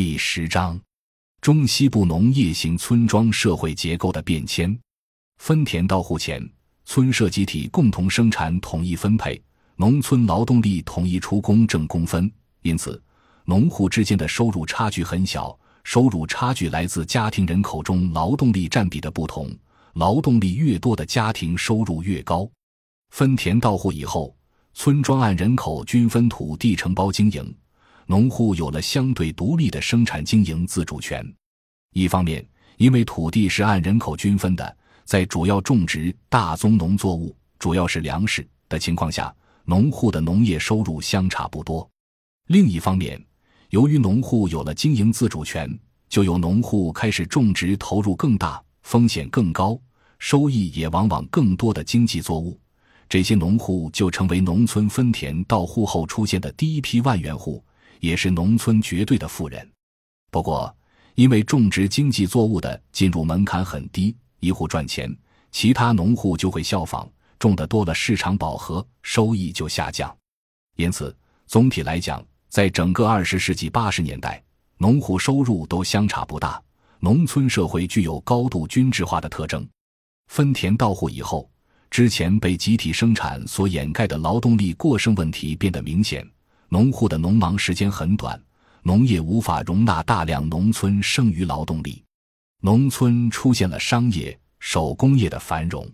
第十章：中西部农业型村庄社会结构的变迁。分田到户前，村社集体共同生产，统一分配，农村劳动力统一出工挣工分，因此农户之间的收入差距很小。收入差距来自家庭人口中劳动力占比的不同，劳动力越多的家庭收入越高。分田到户以后，村庄按人口均分土地承包经营，农户有了相对独立的生产经营自主权。一方面，因为土地是按人口均分的，在主要种植大宗农作物，主要是粮食的情况下，农户的农业收入相差不多；另一方面，由于农户有了经营自主权，就有农户开始种植投入更大、风险更高、收益也往往更多的经济作物。这些农户就成为农村分田到户后出现的第一批万元户，也是农村绝对的富人。不过，因为种植经济作物的进入门槛很低，一户赚钱，其他农户就会效仿，种的多了，市场饱和，收益就下降。因此，总体来讲，在整个二十世纪八十年代，农户收入都相差不大。农村社会具有高度均质化的特征。分田到户以后。之前被集体生产所掩盖的劳动力过剩问题变得明显，农户的农忙时间很短，农业无法容纳大量农村剩余劳动力，农村出现了商业手工业的繁荣。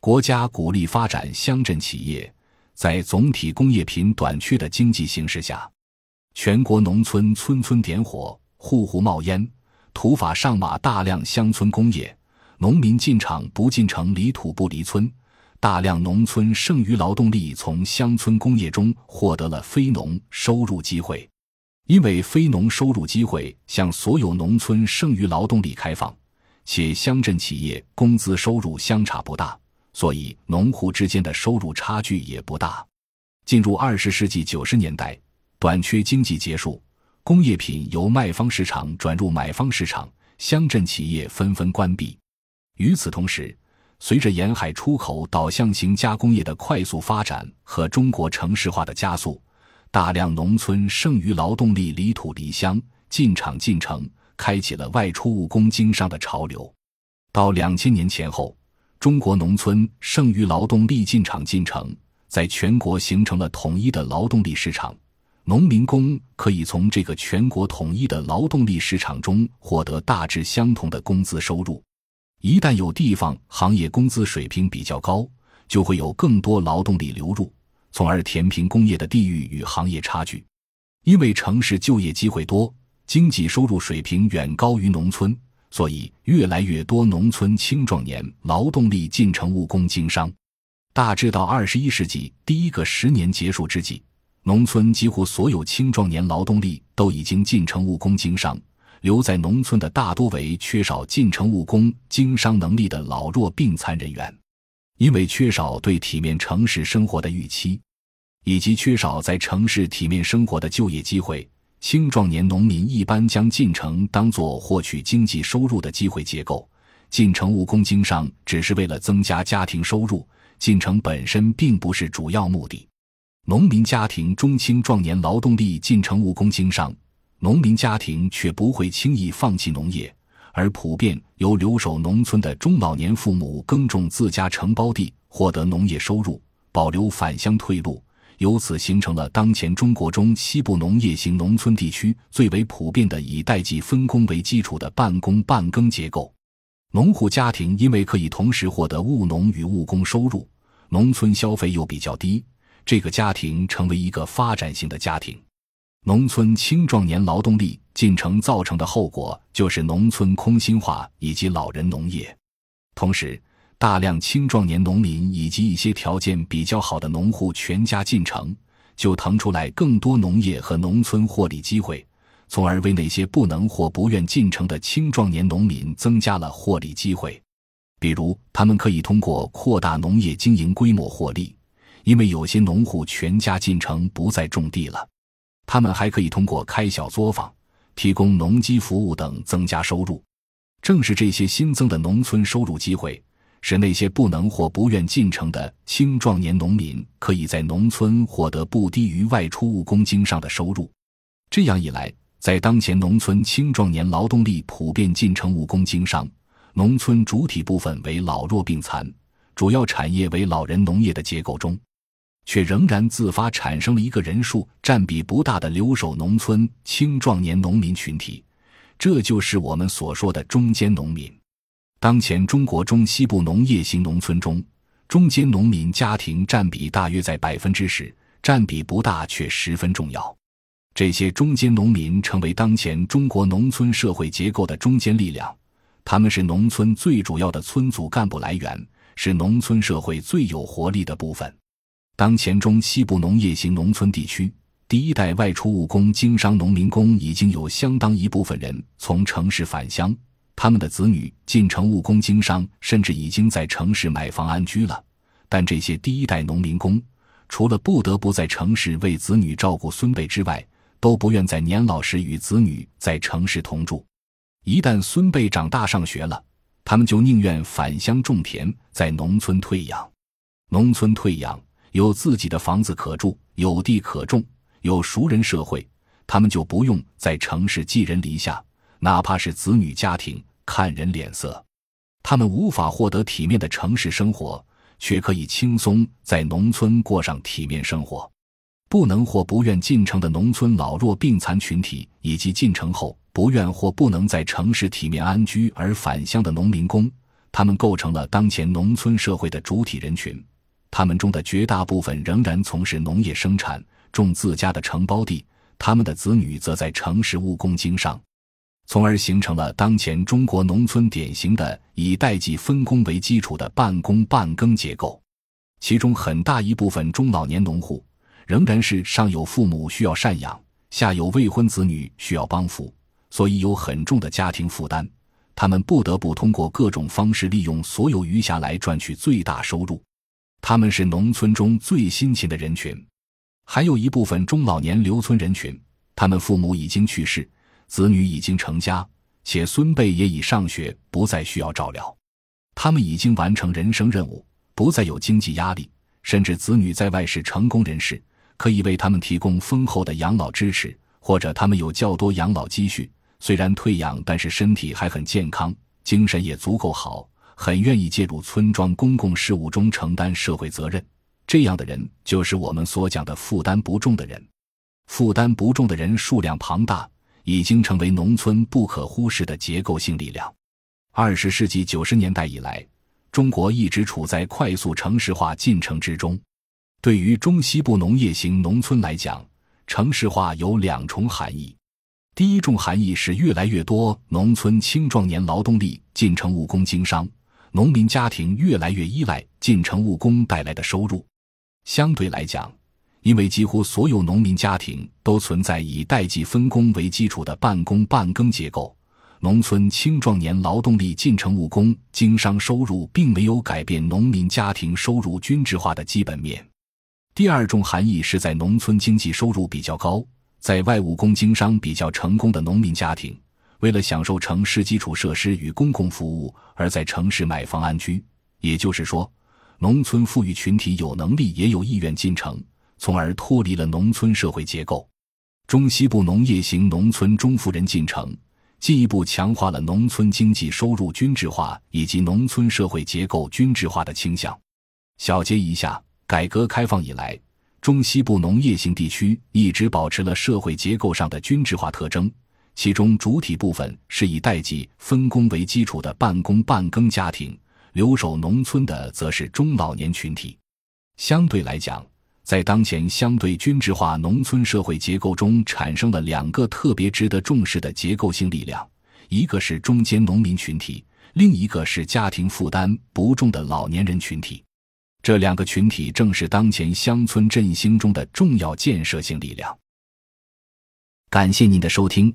国家鼓励发展乡镇企业，在总体工业品短缺的经济形势下，全国农村村村点火，户户冒烟，土法上马，大量乡村工业，农民进厂不进城，离土不离村。大量农村剩余劳动力从乡村工业中获得了非农收入机会，因为非农收入机会向所有农村剩余劳动力开放，且乡镇企业工资收入相差不大，所以农户之间的收入差距也不大。进入二十世纪九十年代，短缺经济结束，工业品由卖方市场转入买方市场，乡镇企业纷纷关闭。与此同时，随着沿海出口导向型加工业的快速发展和中国城市化的加速，大量农村剩余劳动力离土离乡进厂进城，开启了外出务工经商的潮流。到两千年前后，中国农村剩余劳动力进厂进城，在全国形成了统一的劳动力市场，农民工可以从这个全国统一的劳动力市场中获得大致相同的工资收入。一旦有地方行业工资水平比较高，就会有更多劳动力流入，从而填平工业的地域与行业差距。因为城市就业机会多，经济收入水平远高于农村，所以越来越多农村青壮年劳动力进城务工经商。大致到二十一世纪第一个十年结束之际，农村几乎所有青壮年劳动力都已经进城务工经商。留在农村的大多为缺少进城务工、经商能力的老弱病残人员，因为缺少对体面城市生活的预期，以及缺少在城市体面生活的就业机会，青壮年农民一般将进城当作获取经济收入的机会结构。进城务工经商只是为了增加家庭收入，进城本身并不是主要目的。农民家庭中青壮年劳动力进城务工经商。农民家庭却不会轻易放弃农业，而普遍由留守农村的中老年父母耕种自家承包地，获得农业收入，保留返乡退路，由此形成了当前中国中西部农业型农村地区最为普遍的以代际分工为基础的半工半耕结构。农户家庭因为可以同时获得务农与务工收入，农村消费又比较低，这个家庭成为一个发展型的家庭。农村青壮年劳动力进城造成的后果，就是农村空心化以及老人农业。同时，大量青壮年农民以及一些条件比较好的农户全家进城，就腾出来更多农业和农村获利机会，从而为那些不能或不愿进城的青壮年农民增加了获利机会。比如，他们可以通过扩大农业经营规模获利，因为有些农户全家进城不再种地了。他们还可以通过开小作坊、提供农机服务等增加收入。正是这些新增的农村收入机会，使那些不能或不愿进城的青壮年农民可以在农村获得不低于外出务工经商的收入。这样一来，在当前农村青壮年劳动力普遍进城务工经商，农村主体部分为老弱病残，主要产业为老人农业的结构中，却仍然自发产生了一个人数占比不大的留守农村青壮年农民群体，这就是我们所说的中间农民。当前中国中西部农业型农村中，中间农民家庭占比大约在百分之十，占比不大却十分重要。这些中间农民成为当前中国农村社会结构的中坚力量，他们是农村最主要的村组干部来源，是农村社会最有活力的部分。当前中西部农业型农村地区，第一代外出务工经商农民工已经有相当一部分人从城市返乡。他们的子女进城务工经商，甚至已经在城市买房安居了。但这些第一代农民工，除了不得不在城市为子女照顾孙辈之外，都不愿在年老时与子女在城市同住。一旦孙辈长大上学了，他们就宁愿返乡种田，在农村退养。农村退养，有自己的房子可住，有地可种，有熟人社会，他们就不用在城市寄人篱下。哪怕是子女家庭看人脸色，他们无法获得体面的城市生活，却可以轻松在农村过上体面生活。不能或不愿进城的农村老弱病残群体，以及进城后不愿或不能在城市体面安居而返乡的农民工，他们构成了当前农村社会的主体人群。他们中的绝大部分仍然从事农业生产，种自家的承包地；他们的子女则在城市务工经商。从而形成了当前中国农村典型的以代际分工为基础的半工半耕结构，其中很大一部分中老年农户仍然是上有父母需要赡养，下有未婚子女需要帮扶，所以有很重的家庭负担。他们不得不通过各种方式利用所有余暇来赚取最大收入。他们是农村中最辛勤的人群。还有一部分中老年留村人群，他们父母已经去世。子女已经成家，且孙辈也已上学，不再需要照料。他们已经完成人生任务，不再有经济压力，甚至子女在外是成功人士，可以为他们提供丰厚的养老支持，或者他们有较多养老积蓄，虽然退养，但是身体还很健康，精神也足够好，很愿意介入村庄公共事务中承担社会责任。这样的人就是我们所讲的负担不重的人。负担不重的人数量庞大。已经成为农村不可忽视的结构性力量。二十世纪九十年代以来，中国一直处在快速城市化进程之中。对于中西部农业型农村来讲，城市化有两重含义。第一重含义是越来越多农村青壮年劳动力进城务工经商，农民家庭越来越依赖进城务工带来的收入。相对来讲，因为几乎所有农民家庭都存在以代际分工为基础的半工半耕结构，农村青壮年劳动力进城务工经商收入并没有改变农民家庭收入均质化的基本面。第二种含义是在农村经济收入比较高，在外务工经商比较成功的农民家庭，为了享受城市基础设施与公共服务而在城市买房安居。也就是说，农村富裕群体有能力也有意愿进城。从而脱离了农村社会结构，中西部农业型农村中富人进城，进一步强化了农村经济收入均质化以及农村社会结构均质化的倾向。小结一下，改革开放以来，中西部农业型地区一直保持了社会结构上的均质化特征，其中主体部分是以代际分工为基础的半工半耕家庭，留守农村的则是中老年群体。相对来讲，在当前相对均质化农村社会结构中，产生了两个特别值得重视的结构性力量，一个是中间农民群体，另一个是家庭负担不重的老年人群体。这两个群体正是当前乡村振兴中的重要建设性力量。感谢您的收听，